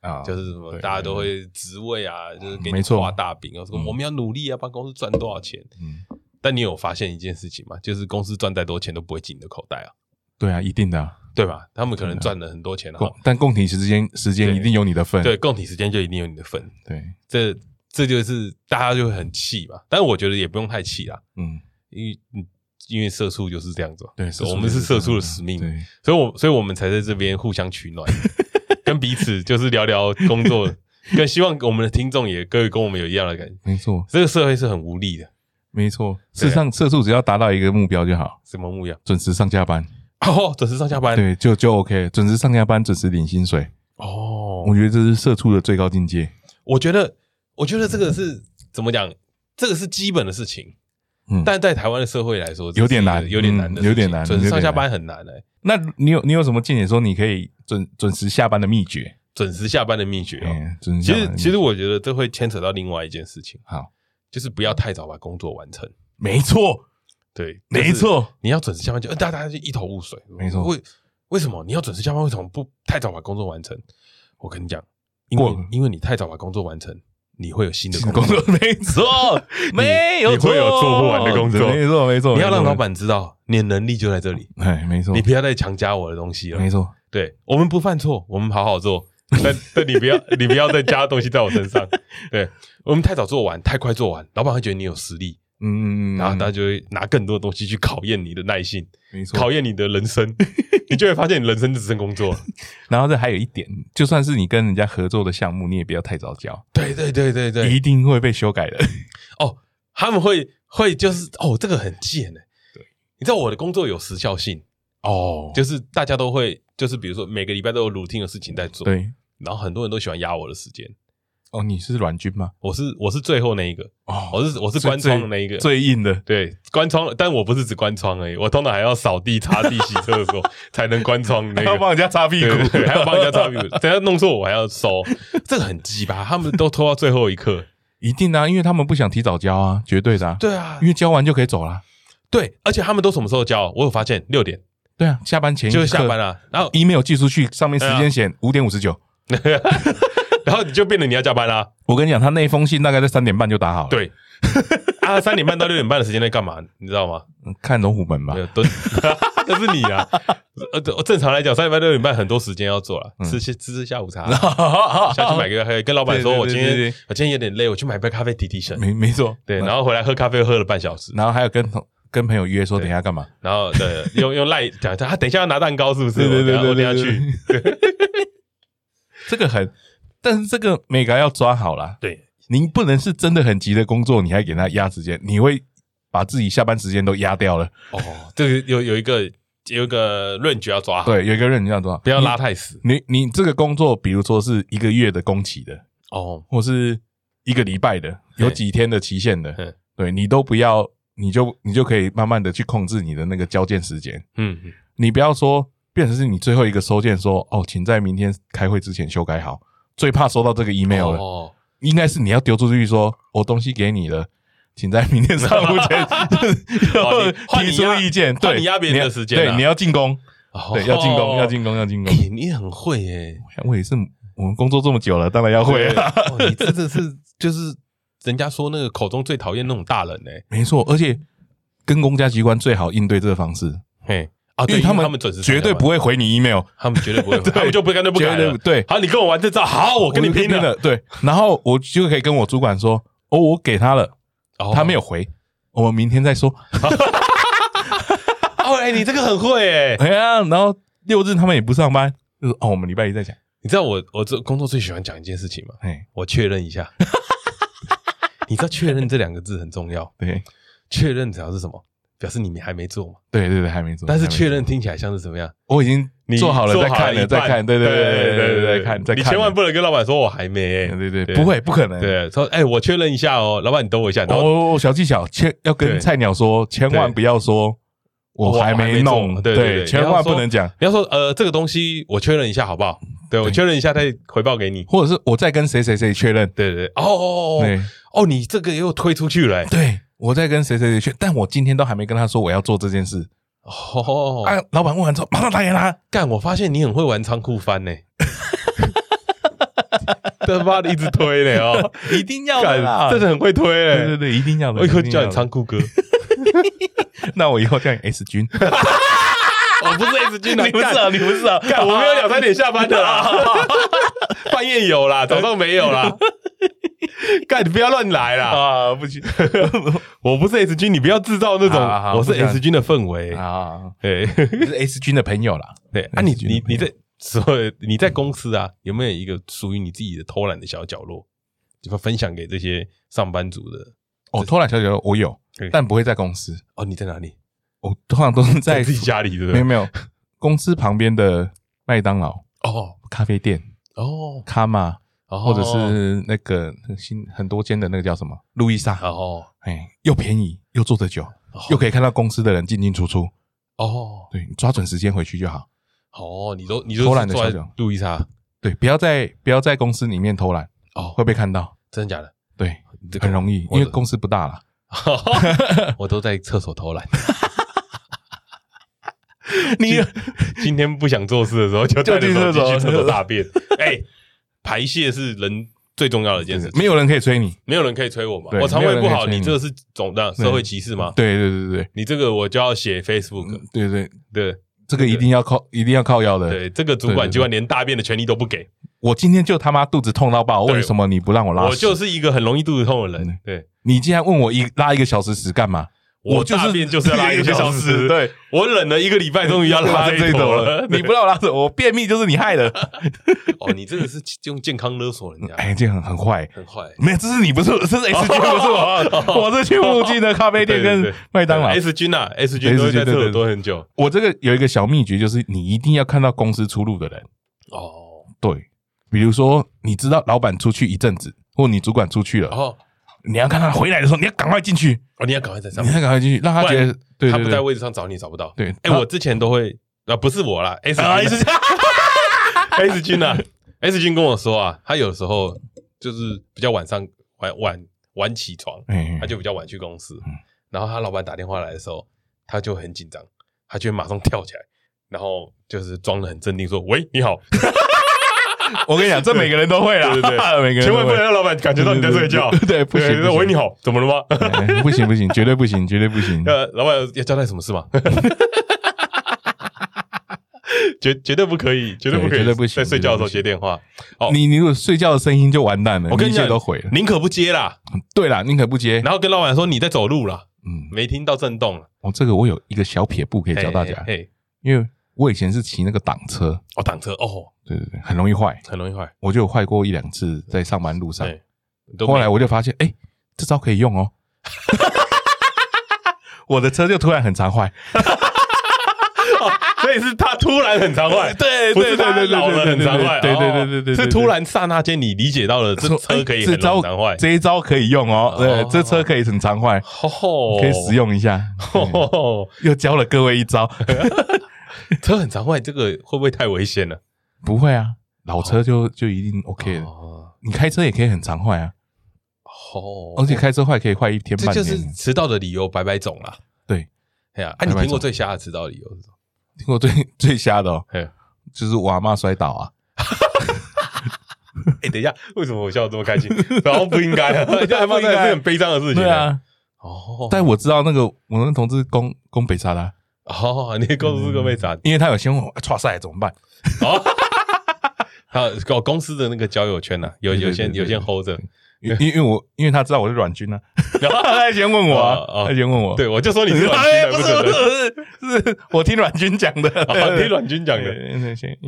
啊，就是什么，大家都会职位啊，就是给你画大饼啊，说我们要努力啊，帮公司赚多少钱。嗯，但你有发现一件事情吗？就是公司赚再多钱都不会进你的口袋啊。对啊，一定的，啊对吧？他们可能赚了很多钱，但共体时间时间一定有你的份。对，共体时间就一定有你的份。对，这这就是大家就会很气嘛。但是我觉得也不用太气啦。嗯，因为因为社畜就是这样子。对，我们是社畜的使命。所以我所以我们才在这边互相取暖。跟彼此就是聊聊工作，更希望我们的听众也各位跟我们有一样的感觉。没错，这个社会是很无力的。没错，事实上，社畜只要达到一个目标就好。什么目标？准时上下班。哦，准时上下班，对，就就 OK。准时上下班，准时领薪水。哦，我觉得这是社畜的最高境界。我觉得，我觉得这个是怎么讲？这个是基本的事情。嗯，但在台湾的社会来说，有点难，有点难的，有点难。准时上下班很难哎。那你有你有什么见解说你可以准准时下班的秘诀？准时下班的秘诀哦，其实其实我觉得这会牵扯到另外一件事情，好，就是不要太早把工作完成。没错，对，没错，你要准时下班就大家就一头雾水。没错，为为什么你要准时下班？为什么不太早把工作完成？我跟你讲，因为因为你太早把工作完成，你会有新的工作。没错，没有，你会有做不完的工作。没错，没错，你要让老板知道。你的能力就在这里，哎，没错，你不要再强加我的东西了，没错，对，我们不犯错，我们好好做，但但你不要，你不要再加东西在我身上，对，我们太早做完，太快做完，老板会觉得你有实力，嗯，然后他就会拿更多的东西去考验你的耐性，没错，考验你的人生，你就会发现你人生只剩工作。然后这还有一点，就算是你跟人家合作的项目，你也不要太早交。对对对对对，一定会被修改的。哦，他们会会就是哦，这个很贱哎。对，你知道我的工作有时效性哦，就是大家都会，就是比如说每个礼拜都有 routine 的事情在做，对，然后很多人都喜欢压我的时间。哦，你是软军吗？我是我是最后那一个哦，我是我是关窗的那一个最硬的，对，关窗，但我不是只关窗而已，我通常还要扫地、擦地、洗厕所 才能关窗，那个 还要帮人家擦屁股，还要帮人家擦屁股，等下弄错我还要收，这个很鸡巴，他们都拖到最后一刻，一定啊，因为他们不想提早交啊，绝对的，对啊，因为交完就可以走了，对，而且他们都什么时候交？我有发现六点，对啊，下班前就是下班了，然后 email 寄出去，上面时间写五点五十九。然后你就变得你要加班啦。我跟你讲，他那封信大概在三点半就打好了。对，啊，三点半到六点半的时间在干嘛？你知道吗？看龙虎门吧。蹲，那 是你啊。呃，正常来讲，三点半六点半很多时间要做了，吃些吃吃下午茶，下去买个咖啡，跟老板说，我今天我今天有点累，我去买杯咖啡提提神。没没错，对，然后回来喝咖啡喝了半小时，然后还有跟跟朋友约说等一下干嘛，然后对，用用赖讲他等一下要拿蛋糕是不是？对对对对，我等下去。这个很。但是这个每个要抓好啦，对，您不能是真的很急的工作，你还给他压时间，你会把自己下班时间都压掉了。哦，这个有有一个有一个 range 要抓好，对，有一个 range 要抓好，不要拉太死。你你，你这个工作，比如说是一个月的工期的，哦，或是一个礼拜的，有几天的期限的，对，你都不要，你就你就可以慢慢的去控制你的那个交件时间。嗯，你不要说变成是你最后一个收件说，哦，请在明天开会之前修改好。最怕收到这个 email 了，哦、应该是你要丢出去说，我东西给你了，请在明天上午前 提出意见。对，你压别人的时间，对，你要进攻，对，要进攻，要进攻，要进攻。你很会耶，我也是，我们工作这么久了，当然要会啊。你真的是就是人家说那个口中最讨厌那种大人诶。没错，而且跟公家机关最好应对这个方式，嘿。啊，对，他们他们准时绝对不会回你 email，他们绝对不会，他们就不干脆不改了。对，好，你跟我玩这招，好，我跟你拼了。对，然后我就可以跟我主管说，哦，我给他了，他没有回，我们明天再说。哦，哎，你这个很会哎，哎呀，然后六日他们也不上班，就是哦，我们礼拜一再讲。你知道我我这工作最喜欢讲一件事情吗？哎，我确认一下。你知道确认这两个字很重要，对，确认主要是什么？表示你们还没做嘛？对对对，还没做。但是确认听起来像是怎么样？我已经做好了，再看了，再看。对对对对对对，在看。你千万不能跟老板说我还没。对对，不会，不可能。对，说哎，我确认一下哦，老板你等我一下。哦，小技巧，千要跟菜鸟说，千万不要说我还没弄。对对，千万不能讲。你要说呃，这个东西我确认一下好不好？对，我确认一下再回报给你，或者是我再跟谁谁谁确认。对对。哦哦哦。哦，你这个又推出去了。对。我在跟谁谁谁去，但我今天都还没跟他说我要做这件事。哦，啊，老板问完之后，马上打给他。干，我发现你很会玩仓库翻呢。他妈的一直推呢哦，一定要的，真的很会推哎。对对对，一定要的。我以后叫你仓库哥。那我以后叫你 S 君。我不是 S 君，你不是啊，你不是啊。干，我没有两三点下班的啦。半夜有啦，早上没有啦。干，你不要乱来啦！啊，不行，我不是 S 君，你不要制造那种我是 S 君的氛围啊。对，是 S 君的朋友啦。对啊，你你你在所你在公司啊，有没有一个属于你自己的偷懒的小角落？就分享给这些上班族的。哦，偷懒小角落我有，但不会在公司。哦，你在哪里？我通常都是在自己家里，对不对？没有没有，公司旁边的麦当劳哦，咖啡店哦，卡玛。或者是那个新很多间的那个叫什么路易莎哦，哎，又便宜又坐得久，又可以看到公司的人进进出出哦。对，你抓准时间回去就好。哦，你都你都偷懒的小角路易莎，对，不要在不要在公司里面偷懒哦，会被看到。真的假的？对，很容易，因为公司不大了。我都在厕所偷懒。你 今天不想做事的时候，就带着手机去厕所大便。哎。排泄是人最重要的一件事，没有人可以催你，没有人可以催我嘛。我肠胃不好，你这个是总的社会歧视吗？对对对对，你这个我就要写 Facebook。对对对，这个一定要靠，一定要靠腰的。对，这个主管机关连大便的权利都不给。我今天就他妈肚子痛到爆，为什么你不让我拉？我就是一个很容易肚子痛的人。对，你竟然问我一拉一个小时屎干嘛？我就是便就是要拉一个小时，对，我忍了一个礼拜，终于要拉这一头了。你不让我拉走，我便秘就是你害的。哦，你真的是用健康勒索人家，哎，这样很很坏，很坏。没有，这是你不是，这是 S 君不是我，我是去附近的咖啡店跟麦当劳。S 君啊，S 君都在厕所蹲很久。我这个有一个小秘诀，就是你一定要看到公司出入的人。哦，对，比如说你知道老板出去一阵子，或你主管出去了。哦。你要看他回来的时候，你要赶快进去。哦！你要赶快在上。面，你要赶快进去，让他觉得对他不在位置上找你找不到。对，哎，我之前都会啊，不是我啦，S S S 君啊，S 君跟我说啊，他有时候就是比较晚上晚晚晚起床，他就比较晚去公司，然后他老板打电话来的时候，他就很紧张，他就会马上跳起来，然后就是装的很镇定说：“喂，你好。” 我跟你讲，这每个人都会啦，对对对，每个人千万不能让老板感觉到你在睡觉，对，不行。喂，你好，怎么了吗？不行不行，绝对不行，绝对不行。呃，老板要交代什么事吗？绝绝对不可以，绝对不可以，绝对不行。在睡觉的时候接电话，哦，你你如果睡觉的声音就完蛋了，我跟你讲都毁了。宁可不接啦，对啦，宁可不接，然后跟老板说你在走路啦，嗯，没听到震动了。哦，这个我有一个小撇步可以教大家，因为。我以前是骑那个挡车。哦，挡车哦，对对对，很容易坏，很容易坏，我就有坏过一两次在上班路上。后来我就发现，哎，这招可以用哦，我的车就突然很常坏，所以是他突然很常坏，对对对对对，老了很常坏，对对对对对，是突然刹那间你理解到了这车可以很常坏，这一招可以用哦，对，这车可以很常坏，可以使用一下，又教了各位一招。车很常坏，这个会不会太危险了？不会啊，老车就就一定 OK 了。你开车也可以很常坏啊。哦，而且开车坏可以坏一天半天。这就是迟到的理由百百种啦。对，哎呀，哎，你听过最瞎的迟到理由是什么？听过最 最瞎的哦，就是我阿嬷摔倒啊。哎，等一下，为什么我笑得这么开心？然后不应该啊，这还不应该是很悲伤的事情。对啊。哦，但我知道那个我那同志攻攻北沙拉。哦，你公司个妹子，因为他有先问我，剉赛怎么办？哦，他搞公司的那个交友圈呢，有有先有先 hold 着，因因为我因为他知道我是软军啊，他先问我啊，他先问我，对我就说你是软军，不是不是，是。我听软军讲的，听软军讲的，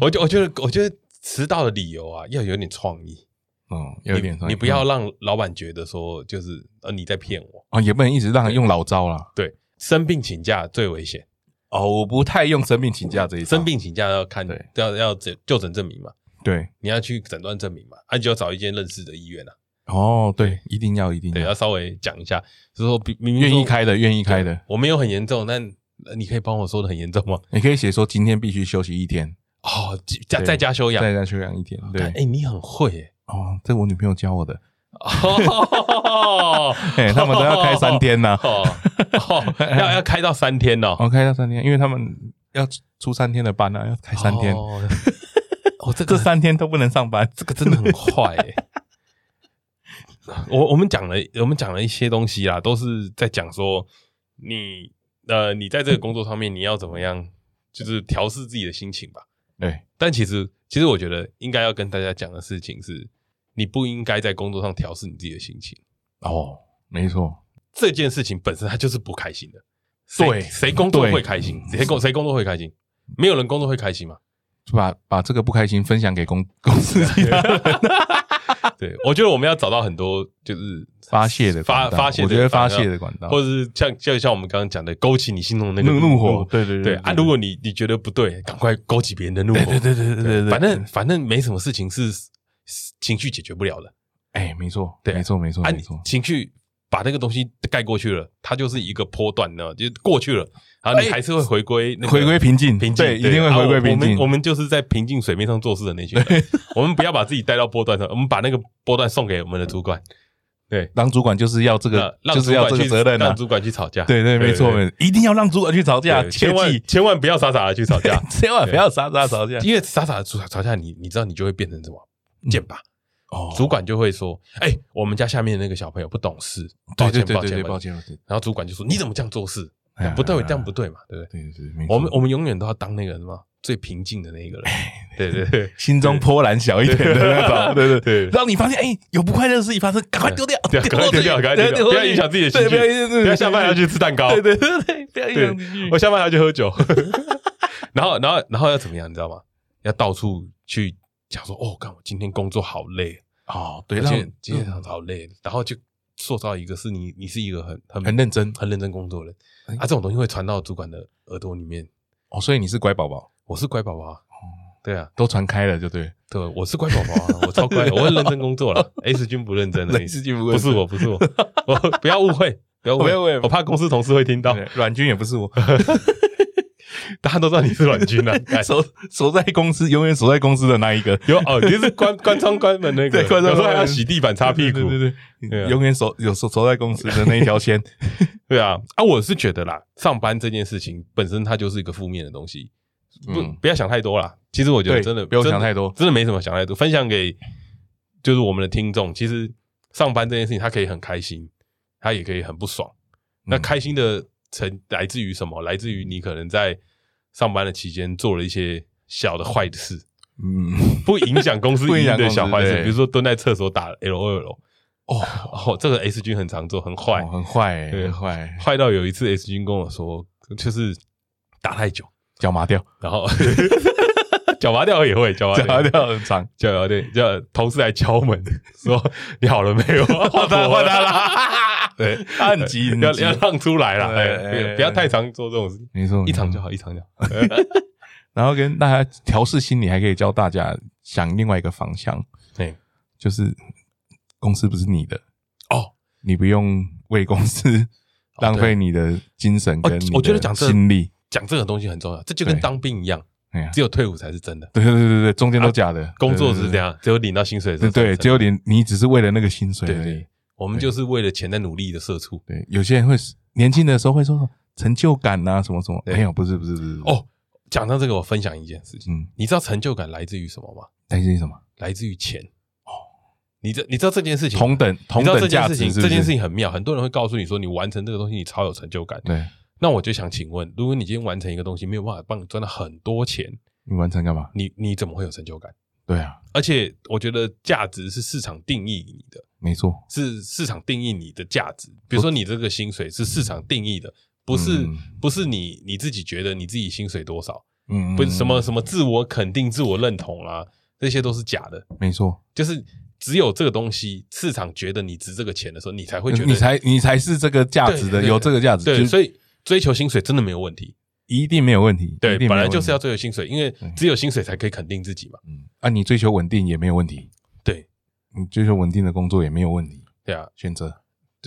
我就我觉得我觉得迟到的理由啊，要有点创意，哦，有点创意，你不要让老板觉得说就是呃你在骗我。啊，也不能一直让他用老招啦，对，生病请假最危险。哦，我不太用生病请假这一生病请假要看，对，要要诊就诊证明嘛，对，你要去诊断证明嘛，那就要找一间认识的医院啊。哦，对，一定要一定要，对，要稍微讲一下，就是说明明愿意开的，愿意开的，我没有很严重，那你可以帮我说的很严重吗？你可以写说今天必须休息一天，哦，在在家休养，在家休养一天，对，哎，你很会诶，哦，这我女朋友教我的。哦，他们都要开三天呢，要要开到三天哦，开到三天，因为他们要出三天的班呢，要开三天。哦，这这三天都不能上班，这个真的很坏哎。我我们讲了，我们讲了一些东西啦，都是在讲说你呃，你在这个工作上面你要怎么样，就是调试自己的心情吧。对，但其实其实我觉得应该要跟大家讲的事情是。你不应该在工作上调试你自己的心情哦，没错，这件事情本身它就是不开心的。对，谁工作会开心？谁工谁工作会开心？没有人工作会开心嘛？就把把这个不开心分享给公公司。对，我觉得我们要找到很多就是发泄的发发泄，我觉得发泄的管道，或者是像就像我们刚刚讲的，勾起你心中的那个怒火。对对对啊！如果你你觉得不对，赶快勾起别人的怒火。对对对对对，反正反正没什么事情是。情绪解决不了的，哎，没错，对，没错，没错，没错。情绪把那个东西盖过去了，它就是一个波段呢，就过去了，然后你还是会回归，回归平静，平静，对，一定会回归平静。我们我们就是在平静水面上做事的那群人，我们不要把自己带到波段上，我们把那个波段送给我们的主管。对，当主管就是要这个，就是要这个责任，让主管去吵架。对对，没错，一定要让主管去吵架，千万千万不要傻傻的去吵架，千万不要傻傻吵架，因为傻傻的吵吵架，你你知道你就会变成什么剑拔。哦，主管就会说：“哎，我们家下面那个小朋友不懂事，抱歉，抱歉，抱歉。”然后主管就说：“你怎么这样做事？不对，这样不对嘛，对不对？”对对对，我们我们永远都要当那个什么最平静的那一个人。对对对，心中波澜小一点的那种，对对对。让你发现哎，有不快乐的事情发生，赶快丢掉，赶快丢掉，赶快丢掉，不要影响自己的情绪，不要下班要去吃蛋糕，对对对对，不要影响情绪。我下班要去喝酒，然后然后然后要怎么样，你知道吗？要到处去讲说，哦，看我今天工作好累哦，对，今天今天好累，然后就塑造一个是你，你是一个很很很认真、很认真工作的人啊，这种东西会传到主管的耳朵里面。哦，所以你是乖宝宝，我是乖宝宝。对啊，都传开了就对。对，我是乖宝宝，我超乖，我会认真工作了。S 君不认真，S 君不不是我，不是我，我不要误会，不要误会，我怕公司同事会听到。阮君也不是我，大家都知道你是阮君啊，守守在公司，永远守在公司的那一个。有哦，就是关关窗关门那个，有时候还要洗地板、擦屁股，对对对，永远守有守守在公司的那一条线。对啊，啊，我是觉得啦，上班这件事情本身它就是一个负面的东西。不，不要想太多啦。其实我觉得真的不用想太多，真的没什么想太多。分享给就是我们的听众，其实上班这件事情，他可以很开心，他也可以很不爽。那开心的成来自于什么？来自于你可能在上班的期间做了一些小的坏的事，嗯，不影响公司 营运的小坏事，比如说蹲在厕所打 LOL。哦。哦，这个 S 君很常做，很坏，很坏，很坏，坏到有一次 S 君跟我说，就是打太久。脚麻掉，然后。脚麻掉也会，脚麻掉很长，脚麻掉叫同事来敲门说你好了没有？换他换他啦，对，他很急，要要让出来了，哎，不要太常做这种事，没错，一场就好，一场就好。然后跟大家调试心理，还可以教大家想另外一个方向，对，就是公司不是你的哦，你不用为公司浪费你的精神跟你的心力。讲这个东西很重要，这就跟当兵一样，只有退伍才是真的。对对对对对，中间都假的。工作是这样，只有领到薪水。对对，只有领，你只是为了那个薪水。我们就是为了钱在努力的社畜。对，有些人会年轻的时候会说成就感呐，什么什么。没有，不是不是不是。哦，讲到这个，我分享一件事情。嗯，你知道成就感来自于什么吗？来自于什么？来自于钱。哦，你这你知道这件事情同等同等价值，这件事情很妙。很多人会告诉你说，你完成这个东西，你超有成就感。对。那我就想请问，如果你今天完成一个东西，没有办法帮你赚到很多钱，你完成干嘛？你你怎么会有成就感？对啊，而且我觉得价值是市场定义你的，没错，是市场定义你的价值。比如说你这个薪水是市场定义的，不是不是你你自己觉得你自己薪水多少，嗯，不是什么什么自我肯定、自我认同啊，这些都是假的。没错，就是只有这个东西，市场觉得你值这个钱的时候，你才会觉得你才你才是这个价值的，有这个价值。对，所以。追求薪水真的没有问题，一定没有问题。对，本来就是要追求薪水，因为只有薪水才可以肯定自己嘛。嗯，啊，你追求稳定也没有问题。对，你追求稳定的工作也没有问题。对啊，选择，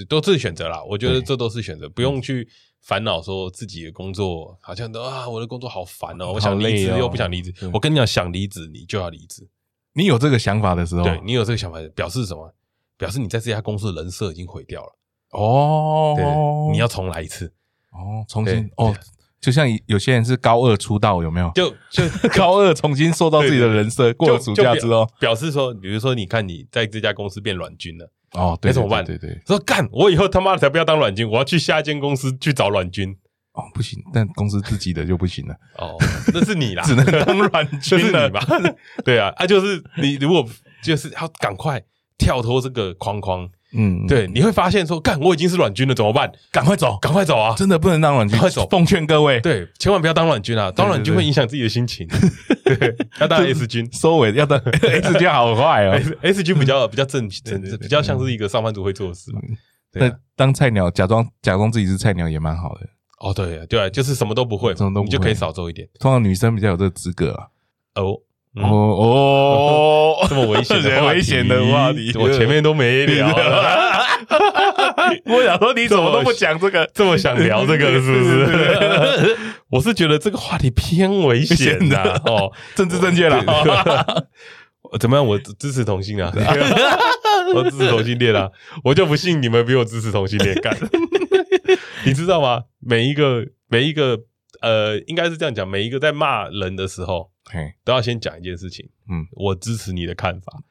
都自己选择啦。我觉得这都是选择，不用去烦恼说自己的工作好像都啊，我的工作好烦哦，我想离职又不想离职。我跟你讲，想离职你就要离职。你有这个想法的时候，对，你有这个想法，表示什么？表示你在这家公司的人设已经毁掉了。哦，对，你要重来一次。哦，重新哦，就像有些人是高二出道，有没有？就就 高二重新塑造自己的人设，过了暑假之后，表示说，比如说，你看你在这家公司变软军了，哦，那怎么办？对对，说干，我以后他妈的才不要当软军，我要去下一间公司去找软军。哦，不行，但公司自己的就不行了。哦，那是你啦，只能当软军了吧？对啊，啊，就是你如果就是要赶快跳脱这个框框。嗯，对，你会发现说，干，我已经是软军了，怎么办？赶快走，赶快走啊！真的不能当软军，快走！奉劝各位，对，千万不要当软军啊！当软军会影响自己的心情。对，要当 S 军，收尾要当 S 军，好坏哦。S 军比较 比较正，正比较像是一个上班族会做的事。那当菜鸟，假装假装自己是菜鸟也蛮好的。哦，对对，就是什么都不会，什么都你就可以少做一点。通常女生比较有这个资格啊。哦。哦哦，这么危险的 危险的话题，我前面都没聊。我想说，你怎么都不讲这个？这么想聊这个，是不是？我是觉得这个话题偏危险的哦，政治正确了。怎么样？我支持同性啊，我支持同性恋啊，我就不信你们比我支持同性恋干。你知道吗？每一个每一个呃，应该是这样讲，每一个在骂人的时候。嘿，都要先讲一件事情。嗯，我支持你的看法，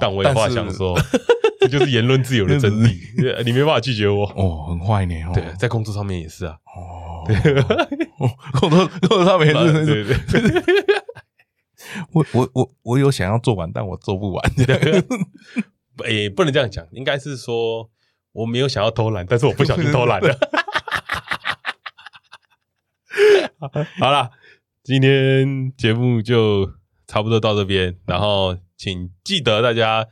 但我有话想说，这就是言论自由的真理。你没办法拒绝我。哦，很坏呢。对，在工作上面也是啊。哦，工作工作上面也是。对对对。我我我我有想要做完，但我做不完。诶，不能这样讲，应该是说我没有想要偷懒，但是我不小心偷懒了。好了，今天节目就差不多到这边，然后请记得大家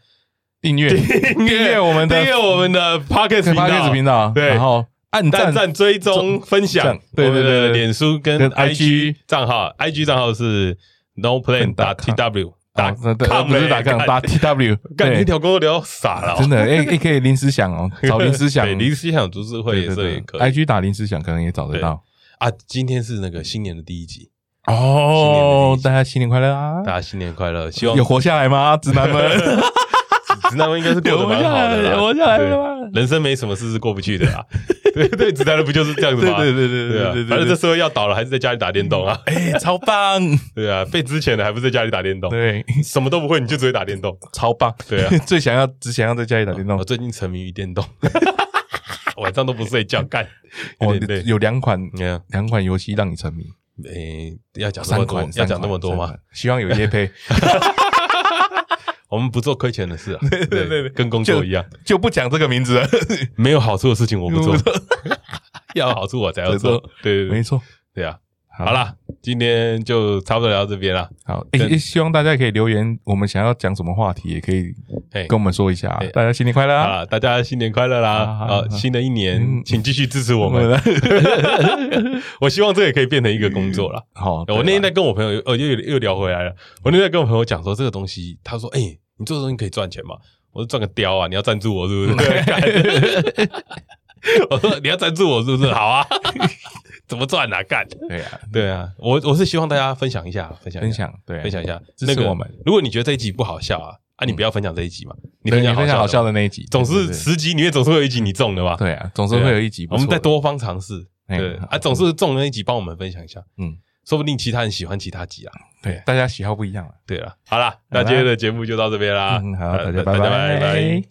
订阅订阅我们的订阅我们的 p o c k e t 频道，对，然后按赞、赞追踪、分享，对对对，脸书跟 IG 账号，IG 账号是 No Plan 打 TW 打，不是打杠打 TW，干一条沟聊傻了，真的，哎哎，可以临时想哦，找临时想，临时想读书会也是也可以，IG 打临时想可能也找得到。啊，今天是那个新年的第一集哦，大家新年快乐啊！大家新年快乐，希望有活下来吗？直男们，直男们应该是过得蛮好的，活下来了吗？人生没什么事是过不去的啊！对 对，直男人不就是这样子吗？对对对对对，反正这社会要倒了，还是在家里打电动啊！哎，超棒！对啊，被之前的还不是在家里打电动？对，什么都不会，你就只会打电动，超棒！对啊，最想要只想要在家里打电动。我最近沉迷于电动。晚上都不睡觉干，哦，有两款，两款游戏让你沉迷。诶，要讲三款，要讲那么多吗？希望有业配。我们不做亏钱的事啊，对对对，跟工作一样，就不讲这个名字了。没有好处的事情我不做，要有好处我才要 做。对对对，没错，对啊。好了，今天就差不多聊到这边了。好，诶，希望大家可以留言，我们想要讲什么话题，也可以跟我们说一下。大家新年快乐啊！大家新年快乐啦！好，新的一年，请继续支持我们。我希望这也可以变成一个工作 了。好，我那天在跟我朋友，哦，又又聊回来了。我那天跟我朋友讲说，这个东西，他说：“哎，你做这东西可以赚钱吗？”我说：“赚个雕啊！你要赞助我是不是？” 我说：“你要赞助我是不是？”好啊。怎么赚啊？干！对啊，对啊，我我是希望大家分享一下，分享分享，对，分享一下，支持我们。如果你觉得这一集不好笑啊，啊，你不要分享这一集嘛，你分享好笑的。那一集，总是十集里面总是会有一集你中的吧，对啊，总是会有一集。我们再多方尝试，对。啊，总是中了那一集，帮我们分享一下，嗯，说不定其他人喜欢其他集啊，对，大家喜好不一样啊，对了，好了，那今天的节目就到这边啦，好，大家拜拜。